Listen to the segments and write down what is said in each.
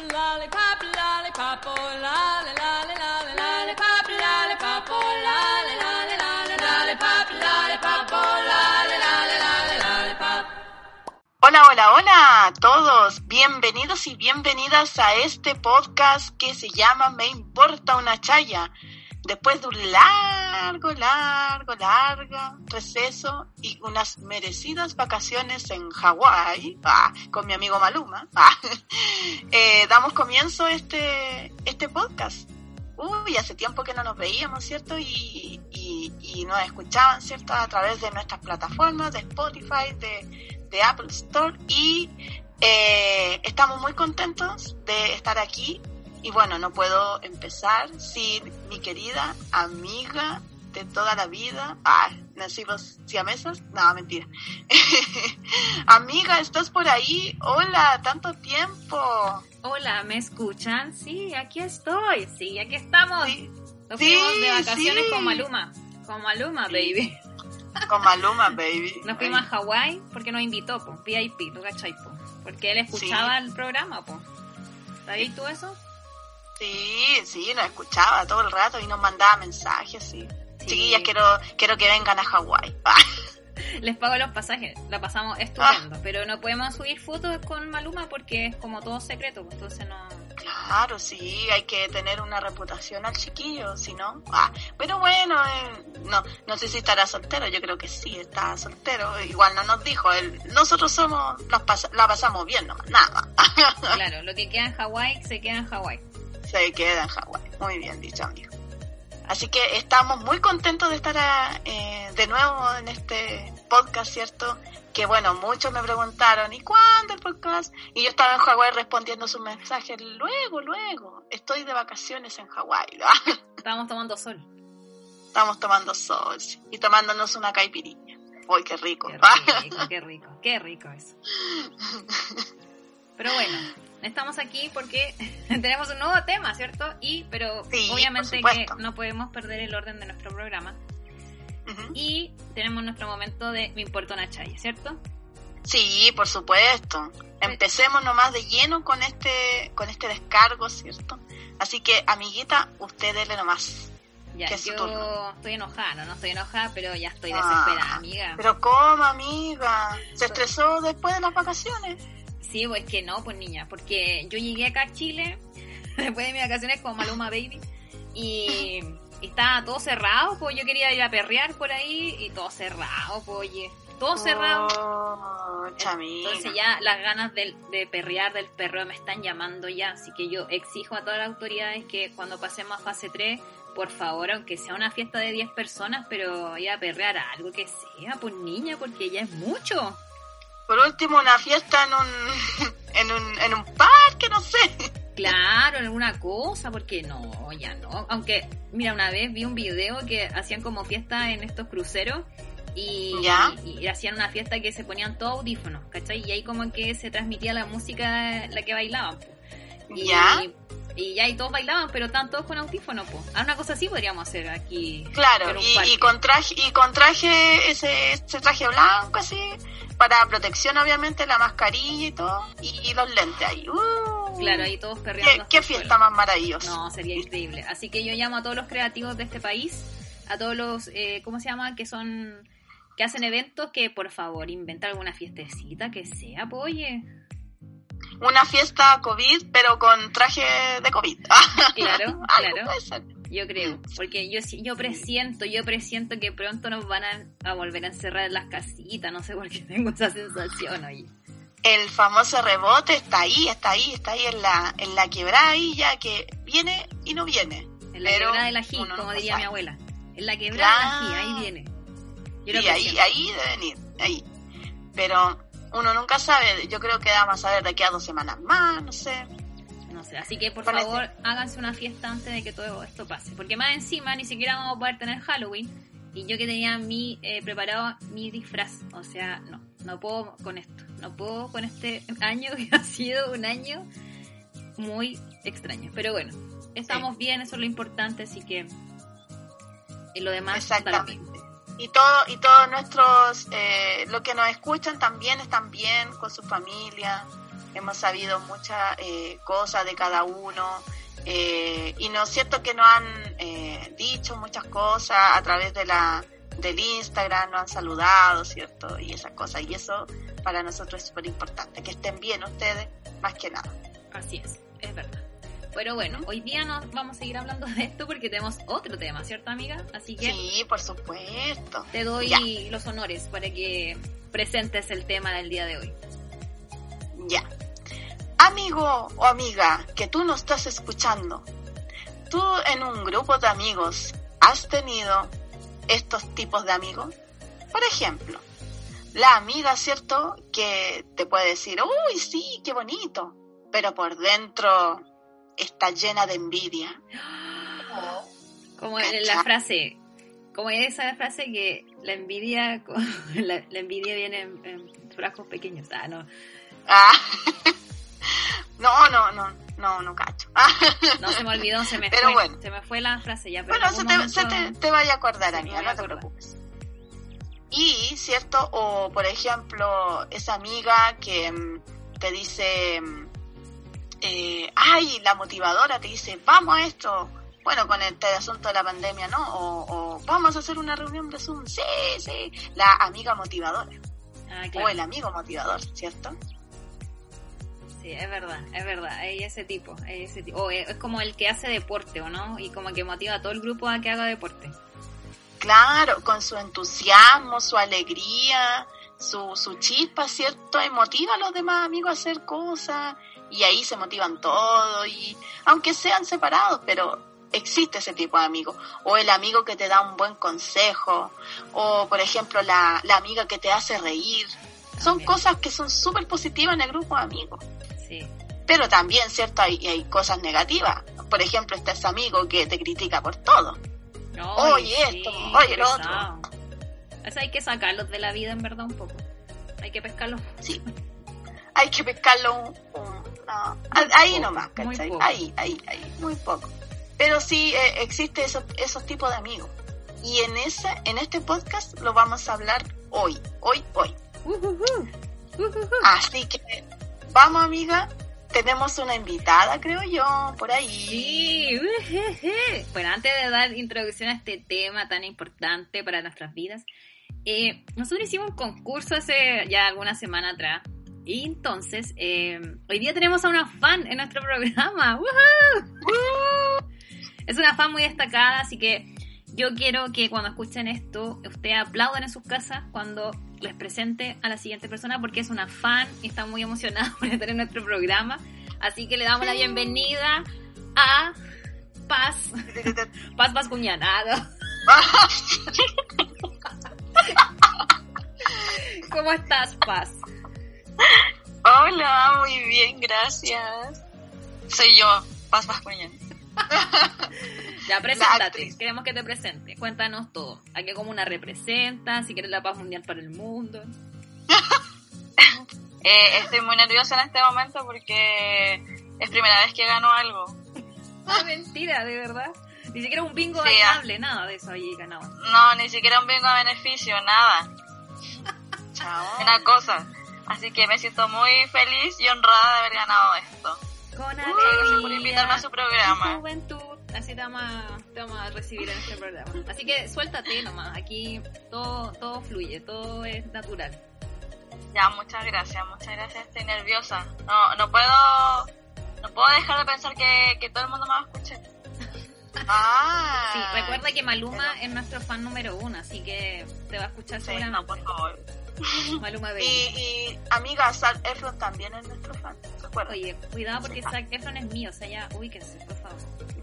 Oh, oh, oh. Hola, hola, hola a todos. Bienvenidos y bienvenidas a este podcast que se llama Me importa una chaya. Después de un largo, largo, largo receso y unas merecidas vacaciones en Hawái, ah, con mi amigo Maluma, ah, eh, damos comienzo a este, este podcast. Uy, hace tiempo que no nos veíamos, ¿cierto? Y, y, y nos escuchaban, ¿cierto? A través de nuestras plataformas, de Spotify, de, de Apple Store. Y eh, estamos muy contentos de estar aquí. Y bueno, no puedo empezar sin mi querida amiga de toda la vida. Ah, nacimos siamesas. No, mentira. amiga, ¿estás por ahí? Hola, tanto tiempo. Hola, ¿me escuchan? Sí, aquí estoy. Sí, aquí estamos. Sí, Nos sí, fuimos de vacaciones sí. con Maluma. Con Maluma, baby. Con Maluma, baby. Nos fuimos a Hawái porque nos invitó, po, VIP, ¿tú cachai, po? Porque él escuchaba el programa, po. ¿Sabías tú eso? Sí, sí, nos escuchaba todo el rato y nos mandaba mensajes, sí. Sí. Chiquillas, quiero, quiero que vengan a Hawái. Les pago los pasajes, la pasamos estupendo. Pero no podemos subir fotos con Maluma porque es como todo secreto, pues, entonces no... Claro, sí, hay que tener una reputación al chiquillo, si no. Ah, pero bueno, eh, no, no sé si estará soltero, yo creo que sí, está soltero. Igual no nos dijo, él, nosotros somos, nos pas- la pasamos bien nomás, nada. Claro, lo que queda en Hawái se queda en Hawái. Se queda en Hawái. Muy bien dicho, amigo. Así que estamos muy contentos de estar ah, eh, de nuevo en este podcast, ¿cierto? Que bueno, muchos me preguntaron, ¿y cuándo el podcast? Y yo estaba en Hawái respondiendo sus mensajes, luego, luego, estoy de vacaciones en Hawái. Estábamos tomando sol. Estamos tomando sol y tomándonos una caipiriña. ¡Uy, qué rico! Qué rico, qué rico, qué rico eso. Pero bueno, estamos aquí porque tenemos un nuevo tema, ¿cierto? Y, pero Sí, obviamente que no podemos perder el orden de nuestro programa. Y tenemos nuestro momento de Me importa una chaya, ¿cierto? Sí, por supuesto. Empecemos nomás de lleno con este, con este descargo, ¿cierto? Así que, amiguita, usted dele nomás. Ya, Que es su yo turno. estoy enojada, no, no estoy enojada, pero ya estoy Ah, desesperada, amiga. Pero ¿cómo, amiga? ¿Se estresó después de las vacaciones? Sí, pues que no, pues niña, porque yo llegué acá a Chile después de mis vacaciones con Maluma Baby y, y estaba todo cerrado, pues yo quería ir a perrear por ahí y todo cerrado, pues oye, todo cerrado. Oh. Entonces ya las ganas de, de perrear, del perreo me están llamando ya, así que yo exijo a todas las autoridades que cuando pasemos a fase 3, por favor, aunque sea una fiesta de 10 personas, pero ir a perrear algo que sea, pues niña, porque ya es mucho. Por último, una fiesta en un, en un, en un parque, no sé. Claro, alguna cosa, porque no, ya no. Aunque, mira, una vez vi un video que hacían como fiesta en estos cruceros y, ¿Ya? y hacían una fiesta que se ponían todos audífonos, ¿cachai? Y ahí como que se transmitía la música, la que bailaban. Y, ¿Ya? Y ya, y todos bailaban, pero estaban todos con audífonos, pues. Una cosa así podríamos hacer aquí. Claro, y, y con traje, y con traje, ese, ese traje blanco así, para protección obviamente, la mascarilla y todo, y, y los lentes ahí. Uh, Claro, ahí todos perreando. ¿Qué, fiesta más maravillosa. No, sería increíble. Así que yo llamo a todos los creativos de este país, a todos los, eh, ¿cómo se llama? Que son, que hacen eventos, que por favor inventen alguna fiestecita que sea, pues, oye. Una fiesta COVID, pero con traje de COVID. Claro, claro. Yo creo, porque yo sí- yo presiento, yo presiento que pronto nos van a, a volver a encerrar en las casitas, no sé por qué tengo esa sensación, oye. El famoso rebote está ahí, está ahí, está ahí en la, en la quebrada ahí ya que viene y no viene. En la quebrada del ají, como nunca diría sabe. mi abuela. En la quebrada Claro. del ají, ahí viene. Yo Y ahí, ahí debe venir, ahí. Pero uno nunca sabe, yo creo que vamos a ver de aquí a dos semanas más, no sé. No sé, así que por favor háganse una fiesta antes de que todo esto pase. Porque más encima ni siquiera vamos a poder tener Halloween. Y yo que tenía mi eh, preparado mi disfraz. O sea, no, no puedo con esto. No puedo con este año que ha sido un año muy extraño. Pero bueno, estamos bien, eso es lo importante, así que y lo demás da lo mismo. Exactamente. Y todo, y todos nuestros, eh, los que nos escuchan también están bien con su familia. hemos sabido muchas eh, cosas de cada uno. eh, y no es cierto que nos han eh, dicho muchas cosas a través de la del Instagram, nos han saludado, ¿cierto? Y esas cosas. Y eso para nosotros es súper importante, que estén bien ustedes, más que nada. Así es, es verdad. Pero bueno, hoy día nos vamos a seguir hablando de esto porque tenemos otro tema, ¿cierto, amiga? Así que Sí, por supuesto. te doy Ya. los honores para que presentes el tema del día de hoy. Ya. Amigo o amiga que tú no estás escuchando, tú en un grupo de amigos has tenido estos tipos de amigos. Por ejemplo, la amiga, ¿cierto? Que te puede decir, uy, sí, qué bonito, pero por dentro está llena de envidia. Como en la frase, como esa frase que la envidia, la, la envidia viene en, en frascos pequeños. Ah, no, Ah. no, no, no, no, no cacho. Ah. no se me olvidó, se me Pero fue, bueno. se me fue la frase ya. Pero Bueno, en se te, se te, te vaya a acordar, amiga, no te preocupes. Y, ¿cierto? O, por ejemplo, esa amiga que mm, te dice, mm, eh, ay, la motivadora te dice, vamos a esto. Bueno, con este asunto de la pandemia, ¿no? O, o vamos a hacer una reunión de Zoom. Sí, sí. La amiga motivadora. Ah, O el amigo motivador, ¿cierto? Sí, es verdad, es verdad, hay ese tipo, hay ese tipo. O es es como el que hace deporte, ¿o no? Y como que motiva a todo el grupo a que haga deporte. Claro, con su entusiasmo, su alegría, su, su chispa, ¿cierto? Y motiva a los demás amigos a hacer cosas. Y ahí se motivan todos. Y aunque sean separados, pero existe ese tipo de amigo. O el amigo que te da un buen consejo. O, por ejemplo, la, la amiga que te hace reír. Son cosas que son súper positivas en el grupo de amigos. Sí, Pero también, ¿cierto? Hay, hay cosas negativas. Por ejemplo, está ese amigo que te critica por todo. Oye, esto, oye, lo otro. Eso hay que sacarlos de la vida, en verdad, un poco. Hay que pescarlos. Sí. Hay que pescarlo un, un- no, ahí poco, nomás, ¿cachai? Ahí, ahí, ahí, muy poco. Pero sí eh, existe esos, esos tipos de amigos. Y en ese, en este podcast lo vamos a hablar hoy, hoy, hoy. Así que, vamos amiga, tenemos una invitada, creo yo, por ahí. Sí, bueno, antes de dar introducción a este tema tan importante para nuestras vidas, eh, nosotros hicimos un concurso hace ya alguna semana atrás. Y entonces, eh, hoy día tenemos a una fan en nuestro programa. ¡Woohoo! Es una fan muy destacada, así que yo quiero que cuando escuchen esto, ustedes aplaudan en sus casas cuando les presente a la siguiente persona, porque es una fan y está muy emocionada por estar en nuestro programa. Así que le damos la bienvenida a Paz, Paz Bascuñana. ¿Cómo estás, Paz? Hola, muy bien, gracias. Soy yo, Paz Bascuñán. Ya, preséntate. Queremos que te presente. Cuéntanos todo. ¿A qué comuna representa? Si quieres la paz mundial para el mundo. Eh, estoy muy nerviosa en este momento porque es primera vez que gano algo. Ah, mentira, de verdad. Ni siquiera un bingo Sí, bailable, nada de eso ahí ganado. No, ni siquiera un bingo a beneficio, nada. Chao. Una cosa. Así que me siento muy feliz y honrada de haber ganado esto. Con gracias por invitarme a su programa. juventud. Así te vamos, a, te vamos a recibir en este programa. Así que suéltate nomás. Aquí todo, todo fluye, todo es natural. Ya, muchas gracias, muchas gracias. Estoy nerviosa. No, no puedo, no puedo dejar de pensar que, que todo el mundo me va a escuchar. Ah, Sí, recuerda que Maluma es nuestro fan número uno, así que te va a escuchar Sí, seguramente. no, por favor. Maluma Y, Baby. y amiga, Sal Efron también es nuestro fan. Oye, cuidado porque Zac Efron es mío, o sea, ya ubíquense, por favor.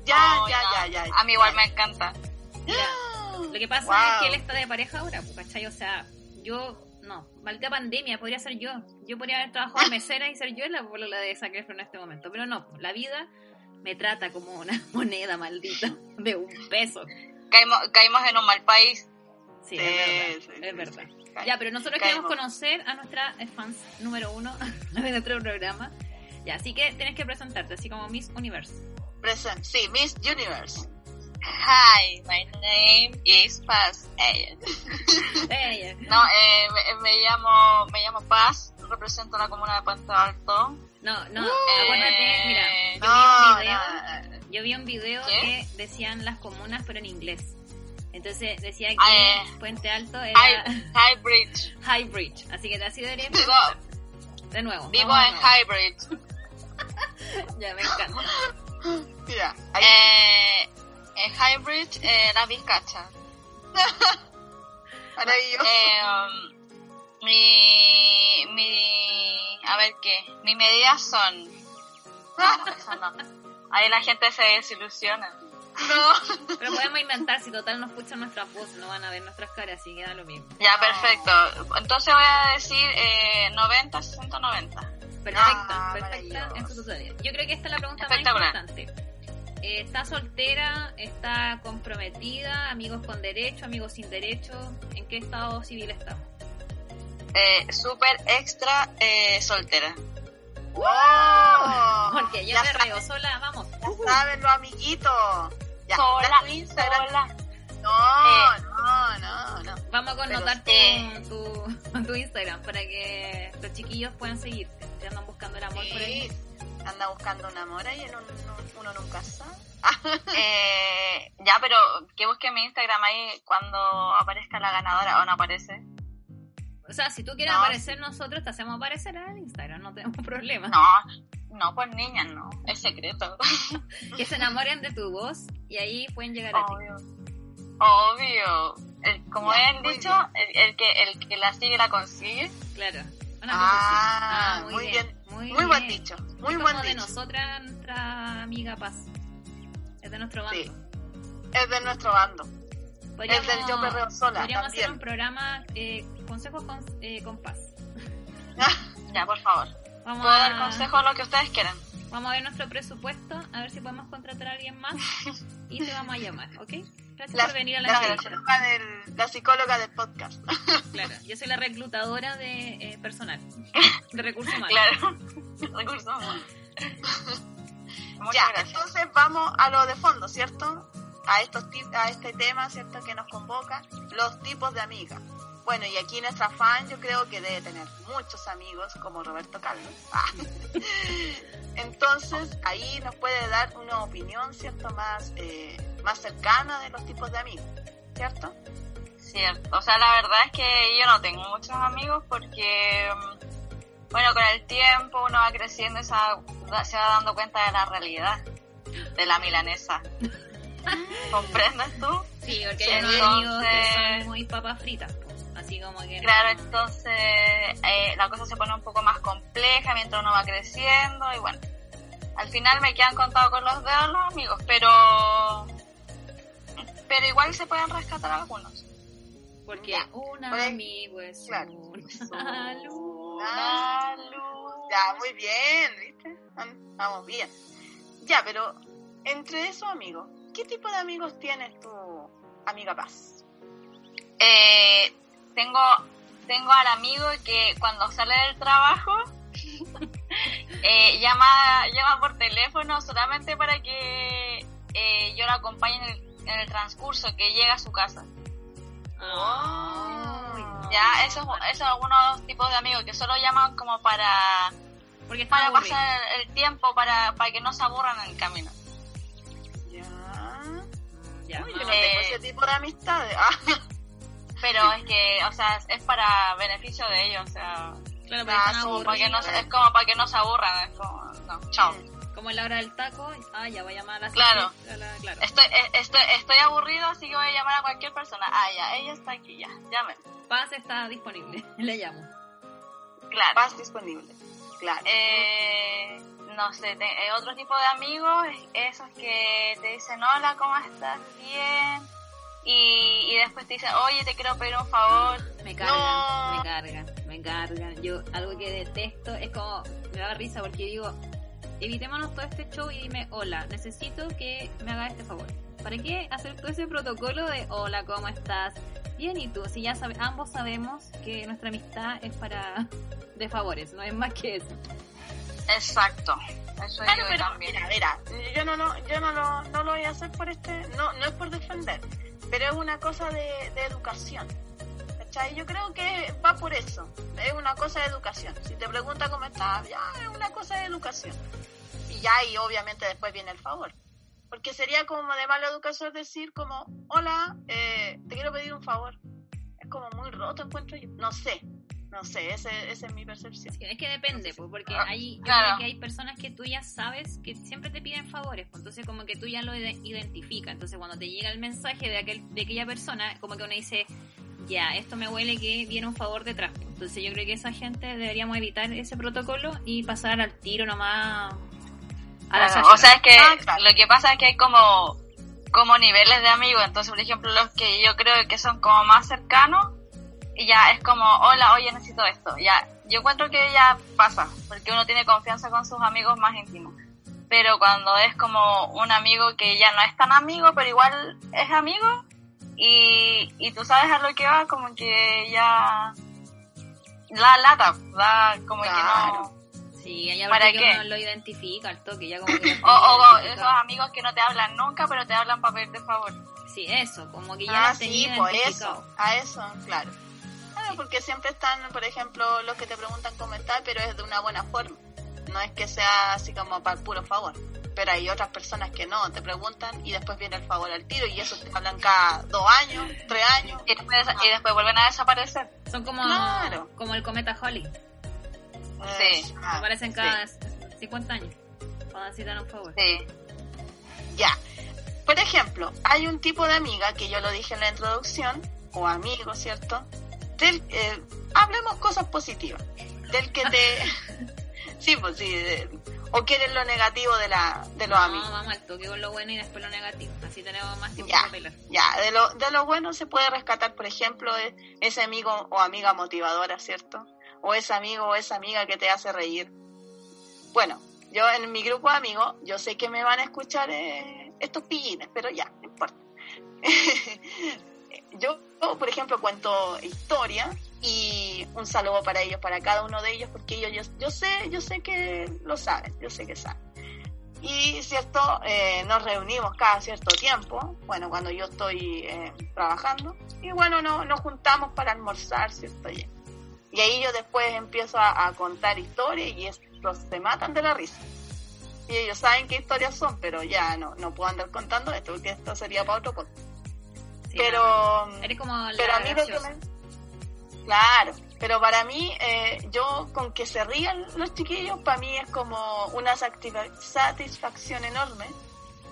Ya, ya, no. ya, ya. A mí igual me encanta. Mira, lo que pasa Wow. es que él está de pareja ahora, pues, ¿cachai? O sea, yo, no, maldita pandemia, podría ser yo. Yo podría haber trabajado de mesera y ser yo la polola de Zac Efron en este momento, pero no, la vida me trata como una moneda maldita de un peso. Caímos, caímos en un mal país. Sí, es verdad, es verdad. Ya, pero nosotros queremos conocer a nuestra eh, fans número uno de nuestro programa. Ya, así que tienes que presentarte, así como Miss Universe. Present, sí, Miss Universe. Hi, my name is Paz. Eh, no, eh, me, me llamo me llamo Paz, represento la comuna de Puente Alto. No, no, Uh, acuérdate, mira, yo No, vi un video, no, yo vi un video ¿Qué? que decían las comunas pero en inglés. Entonces decía que eh. Puente Alto era High, High Bridge. High Bridge, así que así debería Vivo. De nuevo. vivo en nuevo. High Bridge. Ya me encanta. Mira, ahí Eh, en High Bridge, eh, la Vizcacha. maravilloso. Eh, um, mi, mi, a ver qué, mis medidas son, no, eso no. Ahí la gente se desilusiona. No. Pero podemos inventar, si total no escuchan nuestras voces, no van a ver nuestras caras, así que da lo mismo. Ya, perfecto. Entonces voy a decir eh, 90, 60, 90. Perfecta, Ah, perfecta en su. Yo creo que esta es la pregunta más importante. Eh, ¿Está soltera? ¿Está comprometida? ¿Amigos con derecho? ¿Amigos sin derecho? ¿En qué estado civil estamos? Eh, super extra eh, soltera. ¡Wow! Porque yo ya me reo sola, vamos. ya saben los amiguitos. Sola, tu Instagram. sola. No, Eh. no, no, no. Vamos a connotar tu, eh. tu, tu Instagram para que los chiquillos puedan seguirte. Si andan buscando el amor por ahí. Anda buscando un amor ahí, uno, uno nunca sabe. Eh, ya, pero que busque mi Instagram ahí cuando aparezca la ganadora o no aparece. O sea, si tú quieres No, aparecer, nosotros te hacemos aparecer en Instagram, no tenemos problema. No, no, pues niñas, no. Es secreto. Que se enamoren de tu voz y ahí pueden llegar a ti. Obvio. Obvio. El- como Ya, he dicho, el, el que, el que la sigue la consigue. Claro. Una Ah, cosa así. muy bien. Muy, Muy buen dicho, muy Es buen como de dicho. nosotras, nuestra amiga Paz. Es de nuestro bando. Sí. Es de nuestro bando. Podríamos- Es del yo perreo sola Podríamos hacer también. un programa eh, consejos con, eh, con Paz. Ya, por favor. Vamos Puedo a, dar consejo lo que ustedes quieran. Vamos a ver nuestro presupuesto, a ver si podemos contratar a alguien más y te vamos a llamar, ¿ok? Gracias La, por venir a la la entrevista. psicóloga del, la psicóloga del podcast. Claro, yo soy la reclutadora de eh, personal, de recursos humanos. Claro. Recursos humanos. Muchas ya, gracias. entonces vamos a lo de fondo, ¿cierto? A, estos a este tema, ¿cierto? Que nos convoca, los tipos de amigas. Bueno, y aquí nuestra fan yo creo que debe tener muchos amigos como Roberto Carlos. Ah. Entonces ahí nos puede dar una opinión, ¿cierto? Más, eh, más cercana de los tipos de amigos, ¿cierto? Cierto. O sea, la verdad es que yo no tengo muchos amigos porque, mm, bueno, con el tiempo uno va creciendo y se va, se va dando cuenta de la realidad de la milanesa. ¿Comprendes tú? Sí, porque hay amigos que son muy papas fritas, así como que... no- Claro, entonces eh, la cosa se pone un poco más compleja mientras uno va creciendo y bueno, al final me quedan contados con los dedos los amigos, pero pero igual se pueden rescatar algunos. Porque Ya, un por amigo es claro. una luz. Ah, Ya, muy bien, ¿viste? Vamos bien. Ya, pero entre esos amigos, ¿qué tipo de amigos tienes tú, amiga Paz? Eh, tengo tengo al amigo que cuando sale del trabajo eh, llama llama por teléfono solamente para que eh, yo lo acompañe en el, en el transcurso que llega a su casa. No. Ya, esos esos son algunos tipos de amigos que solo llaman como para Porque para aburrido. pasar el tiempo, para, para que no se aburran en el camino. Ya. Ya, Uy, yo no Eh, tengo ese tipo de amistades. Ah, Pero es que, o sea, es para beneficio de ellos, o sea, Claro, están sí, para que no, es como para que no se aburran, es como, no, chao. Como en la hora del taco, ah, ya voy a llamar a la Claro. a la- claro. Estoy, eh, estoy, estoy aburrido, así que voy a llamar a cualquier persona. Ah, ya, ella está aquí, ya, llamen. Paz está disponible, le llamo. Claro. Paz disponible. Claro. Eh, no sé, te- eh, otro tipo de amigos, esos que te dicen, hola, ¿cómo estás? Bien. Y, y después te dicen, oye, te quiero pedir un favor. Me cargan, No. me cargan, me cargan. Yo algo que detesto es como, me da risa porque digo, evitémonos todo este show y dime, hola, necesito que me hagas este favor. ¿Para qué hacer todo ese protocolo de hola, ¿cómo estás? Bien, ¿y tú? Si ya sabe, ambos sabemos que nuestra amistad es para de favores, no es más que eso. Exacto. Eso Claro, yo pero también. mira, mira, yo no, lo- yo no lo, no lo voy a hacer por este, no, no es por defender, pero es una cosa de, de educación. ¿cachai? Yo creo que va por eso. Es una cosa de educación. Si te pregunta cómo estás, ya es una cosa de educación. Y ya, y obviamente después viene el favor. Porque sería como de mala educación decir como, hola, eh, te quiero pedir un favor. Es como muy roto, encuentro yo. No sé, no sé, ese, esa es mi percepción. Sí, es que depende, pues, porque Ah, hay, yo claro. creo que hay personas que tú ya sabes que siempre te piden favores, pues, entonces como que tú ya lo ide- identificas, entonces cuando te llega el mensaje de, aquel, de aquella persona, como que uno dice, ya, esto me huele que viene un favor detrás. Entonces yo creo que esa gente deberíamos evitar ese protocolo y pasar al tiro nomás a la Claro, o sea, es que Ah, claro. lo que pasa es que hay como, como niveles de amigos. Entonces, por ejemplo, los que yo creo que son como más cercanos, y ya es como, hola, oye, necesito esto. Ya, yo encuentro que ya pasa, porque uno tiene confianza con sus amigos más íntimos. Pero cuando es como un amigo que ya no es tan amigo, pero igual es amigo, y, y tú sabes a lo que va, como que ya da lata, da como que Claro. no. Sí, hay ¿Para que qué? uno lo identifica al toque, ya como que lo O, o- esos amigos que no te hablan nunca, pero te hablan para pedirte favor. Sí, eso, como que ya Ah, sí, por eso, a eso, claro. Claro, porque siempre están, por ejemplo, los que te preguntan cómo estás, pero es de una buena forma. No es que sea así como para el puro favor. Pero hay otras personas que no, te preguntan y después viene el favor al tiro y eso te hablan cada dos años, tres años. Y después, y después vuelven a desaparecer. Son como, Claro. como el cometa Holly. Sí. Ah, Aparecen sí. cada 50 años. Cuando necesitan un favor. Sí. Ya. Por ejemplo, hay un tipo de amiga que yo lo dije en la introducción, o amigo, ¿cierto? Del, eh, hablemos cosas positivas. Del que te... sí, pues sí. de- o quieres lo negativo de, la, de los no, amigos. vamos al toque con lo bueno y después lo negativo. Así tenemos más tiempo Ya. para pelar. Ya, de lo, de lo bueno se puede rescatar, por ejemplo, e- ese amigo o amiga motivadora, ¿cierto? O ese amigo o esa amiga que te hace reír. Bueno, yo en mi grupo de amigos, yo sé que me van a escuchar eh, estos pillines, pero ya, no importa. yo, por ejemplo, cuento historia y un saludo para ellos, para cada uno de ellos, porque ellos, yo, yo sé, yo sé que lo saben, yo sé que saben. Y cierto, eh, nos reunimos cada cierto tiempo, bueno, cuando yo estoy eh, trabajando, y bueno, no, nos juntamos para almorzar, ¿cierto? Y, ahí yo después empiezo a, a contar historias y estos se matan de la risa. Y ellos saben qué historias son, pero ya no, no puedo andar contando esto, porque esto sería para otro podcast. Sí, pero. Eres como la pero a mí lo que graciosa. me... Claro, pero para mí, eh, yo con que se rían los chiquillos, para mí es como una satisfa- satisfacción enorme,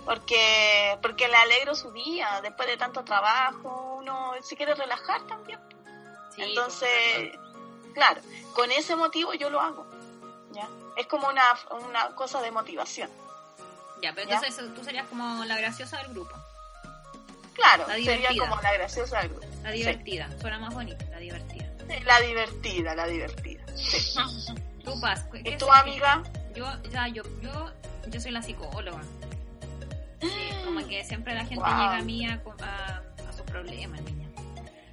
porque porque le alegro su día, después de tanto trabajo, uno se quiere relajar también. Sí, Entonces, claro, con ese motivo yo lo hago, ¿ya? Es como una, una cosa de motivación. Ya, pero ¿Ya? entonces tú serías como la graciosa del grupo. Claro, La sería como la graciosa del grupo. La divertida. Suena más bonita, la divertida. Sí, La divertida, la divertida. Sí. Tú, Paz. ¿qué- ¿Y qué tu amiga? Yo, ya, yo, yo, yo soy la psicóloga. Sí, como que siempre la gente Wow. llega a mí a, a, a sus problemas, niña.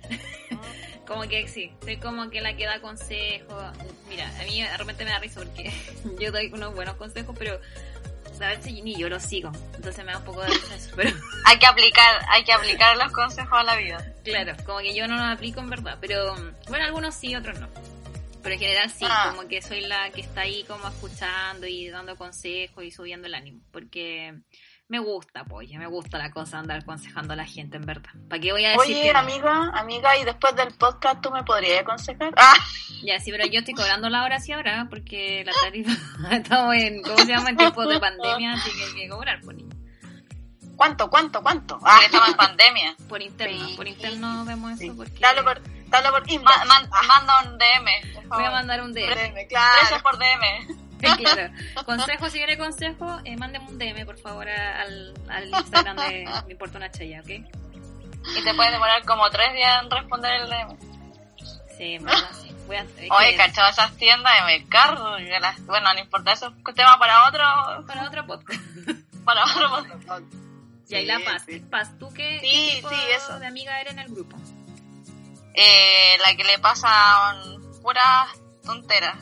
como que sí, soy como que la que da consejos. Mira, a mí de repente me da risa porque yo doy unos buenos consejos, pero si ni yo los sigo. Entonces me da un poco de risa eso. Pero Hay que aplicar, hay que aplicar los consejos a la vida. claro, como que yo no los aplico en verdad. Pero bueno, algunos sí, otros no. Pero en general sí, Ah. como que soy la que está ahí como escuchando y dando consejos y subiendo el ánimo. Porque me gusta, pues, me gusta la cosa de andar aconsejando a la gente, en verdad. ¿Para qué voy a decir Oye, que no? amiga, amiga, y después del podcast tú me podrías aconsejar. Ah, Ya, sí, pero yo estoy cobrando la hora sí ahora, porque la tarifa, estamos en, ¿cómo se llama? En tiempos de pandemia, así que hay que cobrar, por niño. ¿cuánto, cuánto, cuánto? Ah, Porque estamos en pandemia. Por interno, Sí. por interno vemos eso, porque Dale por, dale por inbox. Ma- man- manda un DM, por voy favor. a mandar un DM. DM, claro. Por DM. claro. Consejo, si quiere consejo, eh, mándeme un DM, por favor, al, al Instagram de Me Importa Una Chaya, ¿ok? Y te puede demorar como tres días en responder el DM. Sí, verdad, sí. Voy a, Oye, cachado esas tiendas de mercado. Bueno, no importa, eso es tema para otro, Para otro podcast. para otro. Y ahí la Paz. sí. Paz, ¿tú qué, Sí, qué tipo eso. de amiga eres en el grupo? Eh, la que le pasan puras tonteras.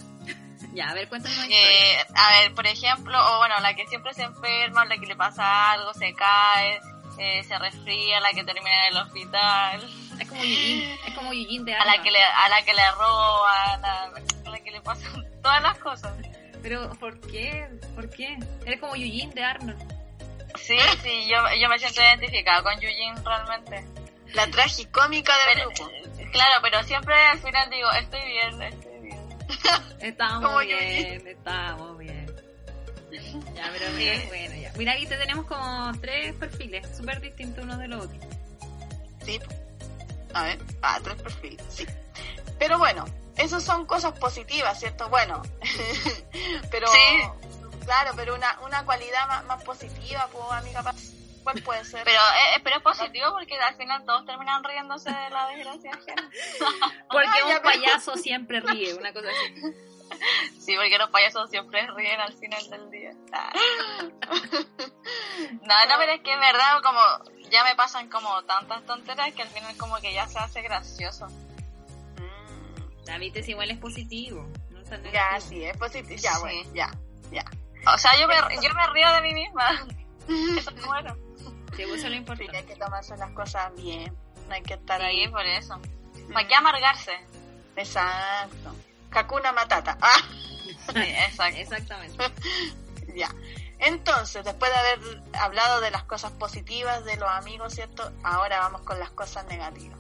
Ya, a ver, cuéntame una historia. Eh, a ver, por ejemplo, o bueno, la que siempre se enferma, la que le pasa algo, se cae, eh, se resfría, la que termina en el hospital. Es como Eugene, es como Eugene de a la que le, a la que le roba, a la, a la que le pasan todas las cosas. Pero, ¿por qué? ¿Por qué? Eres como Eugene de Arnold. Sí, sí, yo, yo me siento identificada con Eugene realmente. La tragicómica del Pero, grupo. claro, pero siempre al final digo, estoy bien, estoy Como bien, estamos bien. Ya, pero mira, bueno, ya. Mira, aquí te tenemos como tres perfiles, súper distintos unos de los otros. Sí. A ver, ah, tres perfiles, sí. Pero bueno, esas son cosas positivas, ¿cierto? Bueno, pero... Sí. Claro, pero una, una cualidad más, más positiva, pues, amiga ¿cuál puede ser? Pero, eh, pero es positivo porque al final todos terminan riéndose de la desgracia ajena. Porque Ay, un payaso siempre ríe, una cosa así. Sí, porque los payasos siempre ríen al final del día. Ah. No, no, pero es que es verdad, como ya me pasan como tantas tonteras que al final como que ya se hace gracioso. Mm, La viste es igual es positivo. No ya, negativo. sí, es positivo. Ya, Sí. bueno, ya, ya. O sea, yo me, yo me río de mí misma. Eso es bueno. Sí, pues eso es lo Sí, importante. hay que tomarse las cosas bien, no hay que estar Sí, ahí. por eso. ¿Para qué amargarse? Exacto. Hakuna Matata. Ah, Sí, exacto. Exactamente. ya. Entonces, después de haber hablado de las cosas positivas de los amigos, ¿cierto? Ahora vamos con las cosas negativas.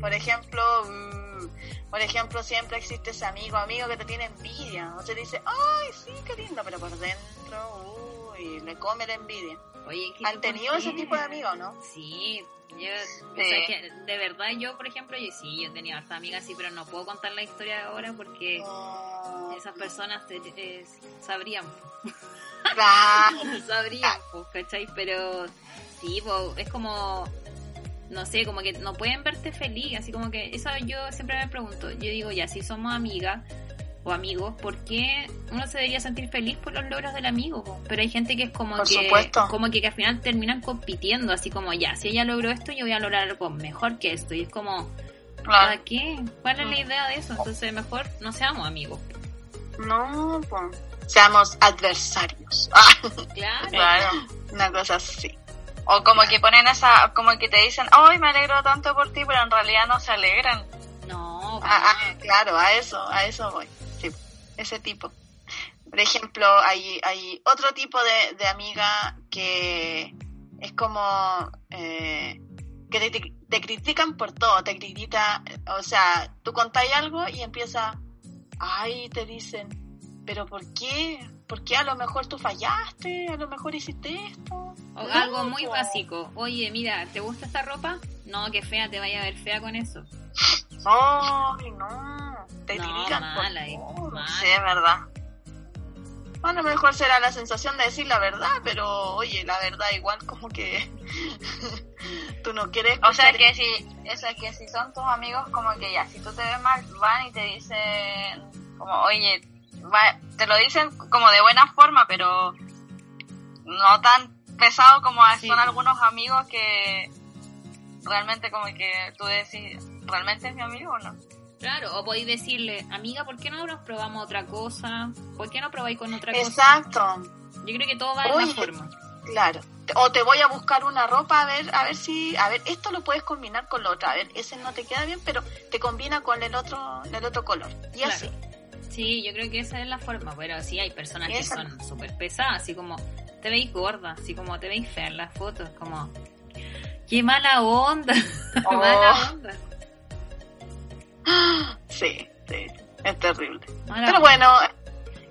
Por ejemplo, mm, por ejemplo, siempre existe ese amigo, amigo que te tiene envidia. O se dice, ay, sí, qué lindo, pero por dentro, uy, le come la envidia. Oye, ¿qué- ¿Han tenido ese tipo de amigos, no? Sí, yo, o Sí. sea, que de verdad yo, por ejemplo, yo sí, yo tenía harta amigas así, pero no puedo contar la historia ahora porque No. esas personas te- eh, sabrían, sabrían, pues, ¿cachai? Pero sí, es como, no sé, como que no pueden verte feliz, así como que, eso yo siempre me pregunto, yo digo, ya, si somos amigas o amigos, ¿por qué uno se debería sentir feliz por los logros del amigo? Pero hay gente que es como Por que, supuesto. como que, que al final terminan compitiendo, así como, ya, si ella logró esto, yo voy a lograr algo mejor que esto, y es como, ¿para qué? ¿Cuál es la idea de eso? Entonces mejor no seamos amigos. No, pues. Seamos adversarios. Claro. Claro. una cosa así. O como que ponen esa, como que te dicen, ay, me alegro tanto por ti, pero en realidad no se alegran. No, Ah, ah, claro, a eso, a eso voy. Ese tipo. Por ejemplo, hay, hay otro tipo de, de amiga que es como eh, que te, te- te critican por todo, te critica, o sea, tú contáis algo y empieza, ay, te dicen, pero ¿por qué? ¿Por qué a lo mejor tú fallaste? A lo mejor hiciste esto. O algo muy básico. Oye, mira, ¿te gusta esta ropa? No, qué fea, te vaya a ver fea con eso. Ay, no. Te No, critican por mala. Sí, es verdad. Lo mejor será la sensación de decir la verdad, pero oye, la verdad igual como que tú no quieres O sea que si, eso es que si son tus amigos, como que ya, si tú te ves mal, van y te dicen, como, oye, va- te lo dicen como de buena forma, pero no tan pesado como Sí. son algunos amigos que realmente como que tú decís, ¿realmente es mi amigo o no? Claro, o podéis decirle, amiga, ¿por qué no nos probamos otra cosa? ¿Por qué no probáis con otra cosa? Exacto, Yo creo que todo va en Oye. la forma. claro. O te voy a buscar una ropa a ver, a ver si, a ver, esto lo puedes combinar con lo otro. A ver, ese no te queda bien, pero te combina con el otro, el otro color. Y Claro. así. Sí, yo creo que esa es la forma, pero sí hay personas que son súper pesadas, así como te veis gorda, así como te veis fea en las fotos, como qué mala onda, Oh. mala onda, Sí, sí, es terrible. Pero bueno,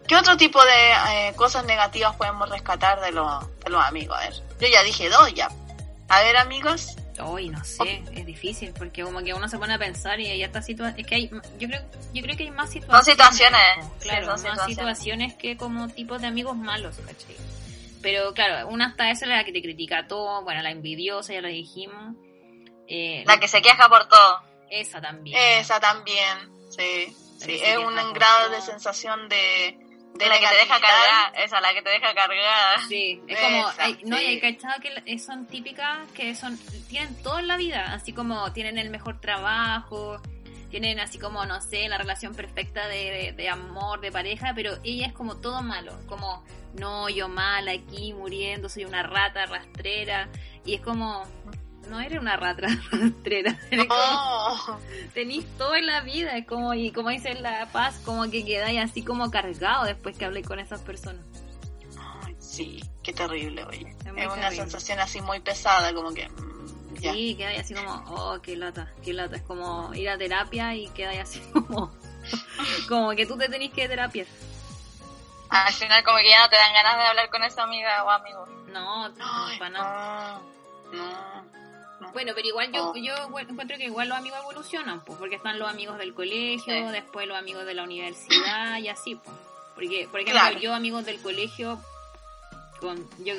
¿qué otro tipo de eh, cosas negativas podemos rescatar de, los de los amigos? A ver, yo ya dije dos ya. A ver, amigos, Uy, no sé, es difícil porque como que uno se pone a pensar y hay hartas situaciones, es que hay, yo creo, yo creo que hay más situaciones. situaciones, po, sí, claro, son más situaciones. situaciones que como tipos de amigos malos, ¿cachai? Pero claro, una hasta esa es la que te critica todo, bueno, la envidiosa, ya lo dijimos. Eh, La que se queja por todo. Esa también. esa también, sí, sí, es un grado de sensación de, de la que te deja cargar, esa, la que te deja cargar. Sí, es como, Esa, hay- no, y hay cachado que son típicas que son, tienen todo en la vida, así como tienen el mejor trabajo, tienen así como, no sé, la relación perfecta de, de- de amor, de pareja, pero ella es como todo malo, como, no, yo mal aquí, muriendo, soy una rata rastrera, y es como, no eres una ratra rastrera. Oh, tenís todo en la vida. Es como, y como dice La Paz, como que quedáis así como cargado después que hablé con esas personas. ay, sí, qué terrible, oye. Es una terrible. sensación así muy pesada, como que... mm, ya. Sí, quedáis así como, oh, qué lata, qué lata. Es como ir a terapia y quedáis así como, como que tú te tenés que terapia. Al final como que ya no te dan ganas de hablar con esa amiga o amigo. No, para nada. no, no. Bueno, pero igual yo, Oh. yo encuentro que igual los amigos evolucionan, pues, porque están los amigos del colegio, Sí. después los amigos de la universidad y así, pues. Porque, por ejemplo, Claro. yo amigos del colegio, con, yo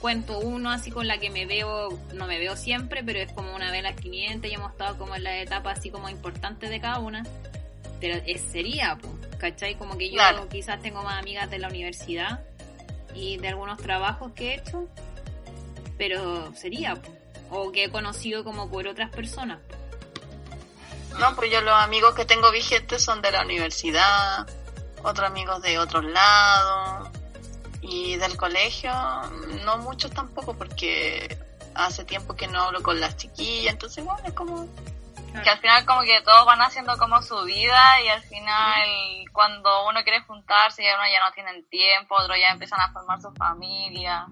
cuento uno así con la que me veo, no me veo siempre, pero es como una a las 500 y hemos estado como en la etapa así como importante de cada una. Pero es, sería, pues, ¿cachai? Como que yo Claro. quizás tengo más amigas de la universidad y de algunos trabajos que he hecho, pero sería, pues o que he conocido como por otras personas. No, pues yo los amigos que tengo vigentes son de la universidad, otros amigos de otros lados y del colegio, no muchos tampoco porque hace tiempo que no hablo con las chiquillas, entonces bueno, es como... Que al final como que todos van haciendo como su vida y al final cuando uno quiere juntarse ya uno ya no tienen tiempo, otros ya empiezan a formar su familia,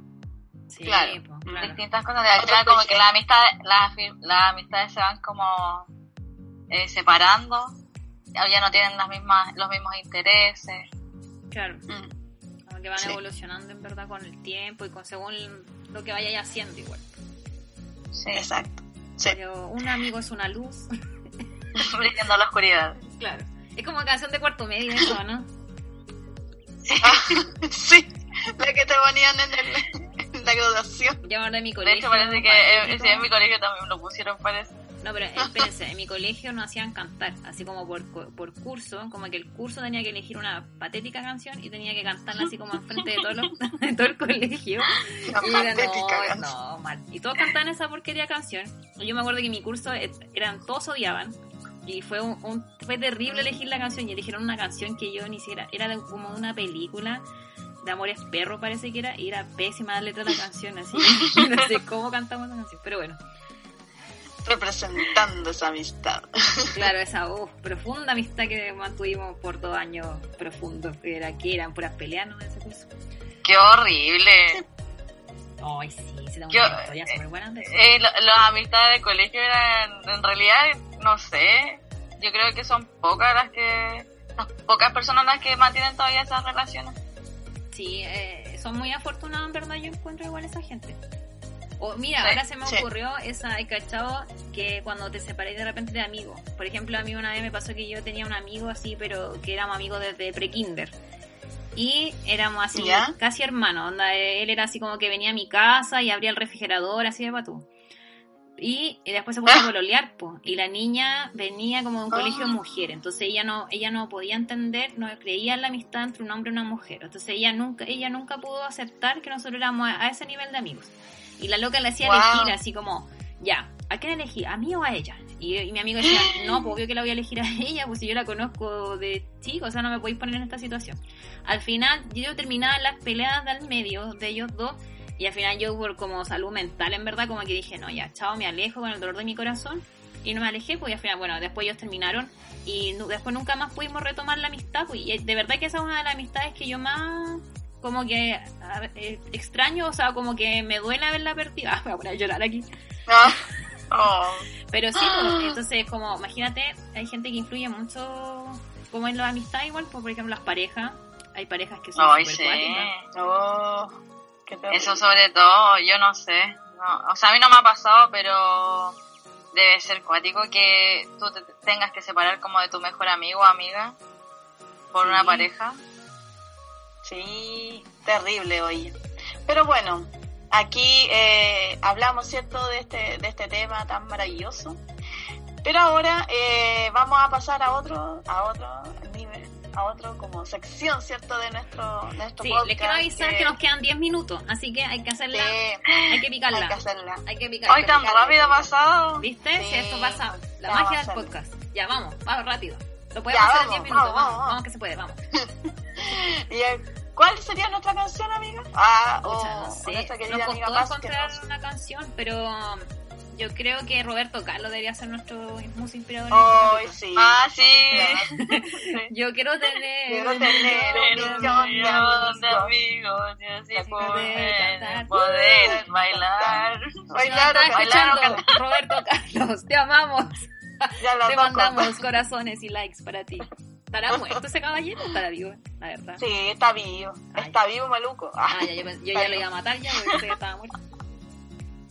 Sí, Claro. distintas cosas. Final como que las amistades, las, amistades se van como eh, separando, ya no tienen las mismas, los mismos intereses. Claro, mm, como que van Sí. evolucionando en verdad con el tiempo y con según lo que vayáis haciendo igual. Sí, exacto. Sí. Pero un amigo es una luz. brillando la oscuridad. claro. Es como canción de cuarto medio eso, ¿no? sí, la que te ponían en, el, la graduación. En mi De colegio. hecho parece que eh, en mi colegio también lo pusieron, parece. No, pero espérense, en mi colegio no hacían cantar, así como por, por curso, como que el curso tenía que elegir una patética canción y tenía que cantarla así como enfrente de, todos los, de todo el colegio. La Y era, no, mal. Y todos cantaban esa porquería canción. Yo me acuerdo que mi curso eh, eran todos odiaban. Y fue un, un- fue terrible elegir la canción. Y eligieron una canción que yo ni siquiera, era de como una película de Amores Perro parece que era, y era pésima la letra de la canción, así. no sé cómo cantamos esa canción. Pero bueno, Representando esa amistad. claro, esa uf, profunda amistad que mantuvimos por dos años profundos. Que era que eran puras peleas, ¿no? Ese curso. Qué horrible. Ay, sí, se da Yo, una historia súper buena de eso. Eh, lo- las amistades de colegio eran, en realidad, no sé, yo creo que son pocas las que, las pocas personas las que mantienen todavía esas relaciones. Sí, eh, son muy afortunados en verdad, yo encuentro igual esa gente. O mira, Sí, ahora se me sí. ocurrió esa, he cachado que cuando te separáis de repente de amigos. Por ejemplo, a mí una vez me pasó que yo tenía un amigo así, pero que éramos amigos desde pre-kinder. Y éramos así, ¿Ya? casi hermanos. Onda, él era así como que venía a mi casa y abría el refrigerador, así de patú. Y, y después se puso a pololear, po. Y la niña venía como de un colegio de Ah. mujer. Entonces ella no, ella no podía entender, no creía en la amistad entre un hombre y una mujer. Entonces ella nunca, ella nunca pudo aceptar que nosotros éramos a, a ese nivel de amigos. Y la loca le hacía Wow. elegir así como, ya, ¿a quién elegir? ¿A mí o a ella? Y, y mi amigo decía, no, pues obvio que la voy a elegir a ella, pues si yo la conozco de chico, o sea, no me podéis poner en esta situación. Al final, yo terminaba las peleas del medio de ellos dos, y al final yo por como salud mental, en verdad, como que dije, no, ya, chao, me alejo con el dolor de mi corazón, y no me alejé, pues y al final, bueno, después ellos terminaron, y después nunca más pudimos retomar la amistad, pues, y de verdad que esa es una de las amistades que yo más como que eh, extraño, o sea, como que me duele haberla perdido. Ah, me voy a poner a llorar aquí. Ah, oh, Pero sí, pues, entonces, como, imagínate, hay gente que influye mucho, como en la amistad, igual, pues, por ejemplo, las parejas. Hay parejas que son Ay, sí. oh, qué. Eso sobre todo, yo no sé. No, o sea, a mí no me ha pasado, pero debe ser cuático que tú te tengas que separar como de tu mejor amigo o amiga por Sí. una pareja. Sí, terrible, oye. Pero bueno, aquí eh, hablamos, ¿cierto?, de este, de este tema tan maravilloso. Pero ahora eh, vamos a pasar a otro, a otro nivel, a otro como sección, ¿cierto?, de nuestro, de nuestro Sí, podcast. les quiero avisar que nos quedan 10 minutos, así que hay que hacerla, Sí, hay que picarla. hay que hacerla. Hay que picarla. Hoy tan rápido ha pasado. ¿Viste? Sí. Si esto pasa, la magia del podcast. Ya, vamos, vamos rápido. Lo podemos Ya, hacer en vamos, 10 minutos, vamos, vamos, vamos. vamos que se puede, vamos. ¿Y eh, cuál sería nuestra canción, amiga? Ah, o, Pucha, no sé. nuestra Nos querida amiga costó que encontrar nos- una canción, pero Yo creo que Roberto Carlos debería ser nuestro músico inspirador. este sí. Ah, sí. Yo quiero tener. Quiero tener un millón de amigos. y así poder poder, bailar. Bailar, bailar, escuchando, Roberto Carlos, te amamos. Te mandamos corazones y likes para ti. ¿Estará muerto ese caballero o estará vivo? La verdad. Sí, está vivo. Ay. Está vivo, maluco. Ah, Ah, ya, yo, yo ya lo iba a matar ya porque estaba muerto.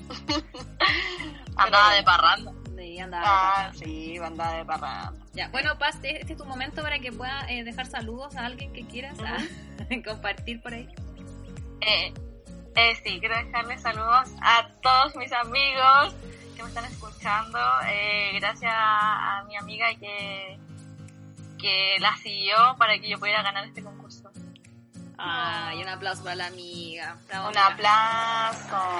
Andaba de parranda. De andaba Ah, de sí, banda de parranda. Ya, bueno, Paz, este es tu momento para que puedas eh, dejar saludos a alguien que quieras ah, compartir por ahí. Eh, eh, sí, quiero dejarle saludos a todos mis amigos que me están escuchando. Eh, gracias a mi amiga que, que la siguió para que yo pudiera ganar este concurso. Ah, y un aplauso para la amiga. Bravo, Un amiga. aplauso,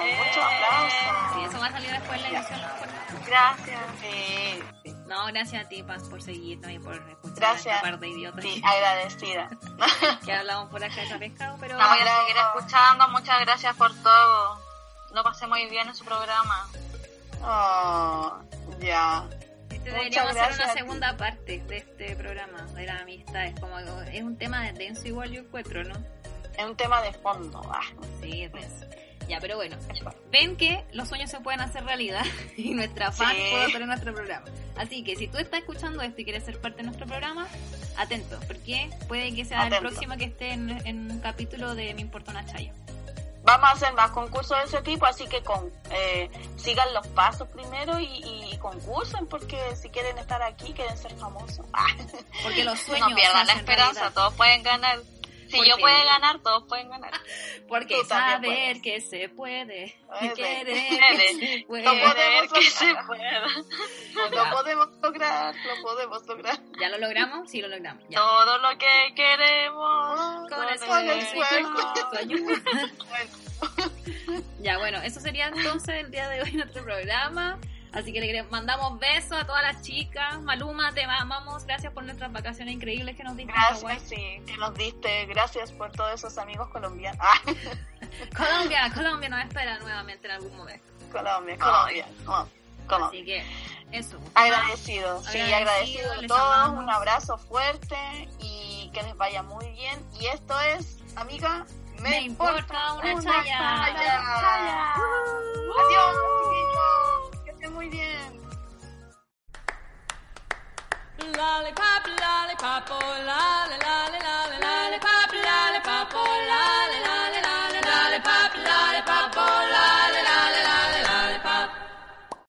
a salir después en la edición. ¿no? Gracias. Sí, sí, No, gracias a ti, Paz, por seguirnos y por escuchar Gracias. esta par de idiotas sí, agradecida. que hablamos por acá de pescado, pero voy a seguir escuchando. Muchas gracias por todo. Lo pasé muy bien en su programa. Oh, ya. este muchas deberíamos hacer una segunda parte de este programa de la amistad. Es como es un tema de denso igual yo encuentro, ¿no? Es un tema de fondo. Ah, Sí, es denso. Ya, pero bueno, ven que los sueños se pueden hacer realidad y nuestra fan Sí. puede tener nuestro programa. Así que si tú estás escuchando esto y quieres ser parte de nuestro programa, atento, porque puede que sea el Atento. próximo que esté en, en un capítulo de Me Importa una Chaya. Vamos a hacer más concursos de ese tipo, así que con, eh, sigan los pasos primero y, y concursen, porque si quieren estar aquí, quieren ser famosos. Porque los sueños No pierdan la esperanza. realidad. Todos pueden ganar. Si ¿Por yo puedo ganar, todos pueden ganar. Porque Tú saber que se puede, Puede. querer que se puede. No podemos Creer que se pueda. lo podemos lograr, lo podemos lograr. ¿Ya lo logramos? Sí, lo logramos. Ya. Todo lo que queremos. Con con el esfuerzo. Ya, bueno, eso sería entonces el día de hoy nuestro programa. Así que le mandamos besos a todas las chicas. Maluma, te amamos. Gracias por nuestras vacaciones increíbles que nos diste. gracias, sí, que nos diste, gracias por todos esos amigos colombianos. Ah, Colombia, Colombia nos espera nuevamente en algún momento. Colombia, Colombia, oh, Colombia. Así que, eso. Agradecido, sí, Agradecido, agradecido a todos, amamos. un abrazo fuerte y que les vaya muy bien. Y esto es, amiga, me, Me importa una chaya. chaya. Adiós, chiquillos, que estén muy bien. Lollipop, lollipop, oh, lolly, lolly, lolly, lollipop, lollipop, oh, lolly,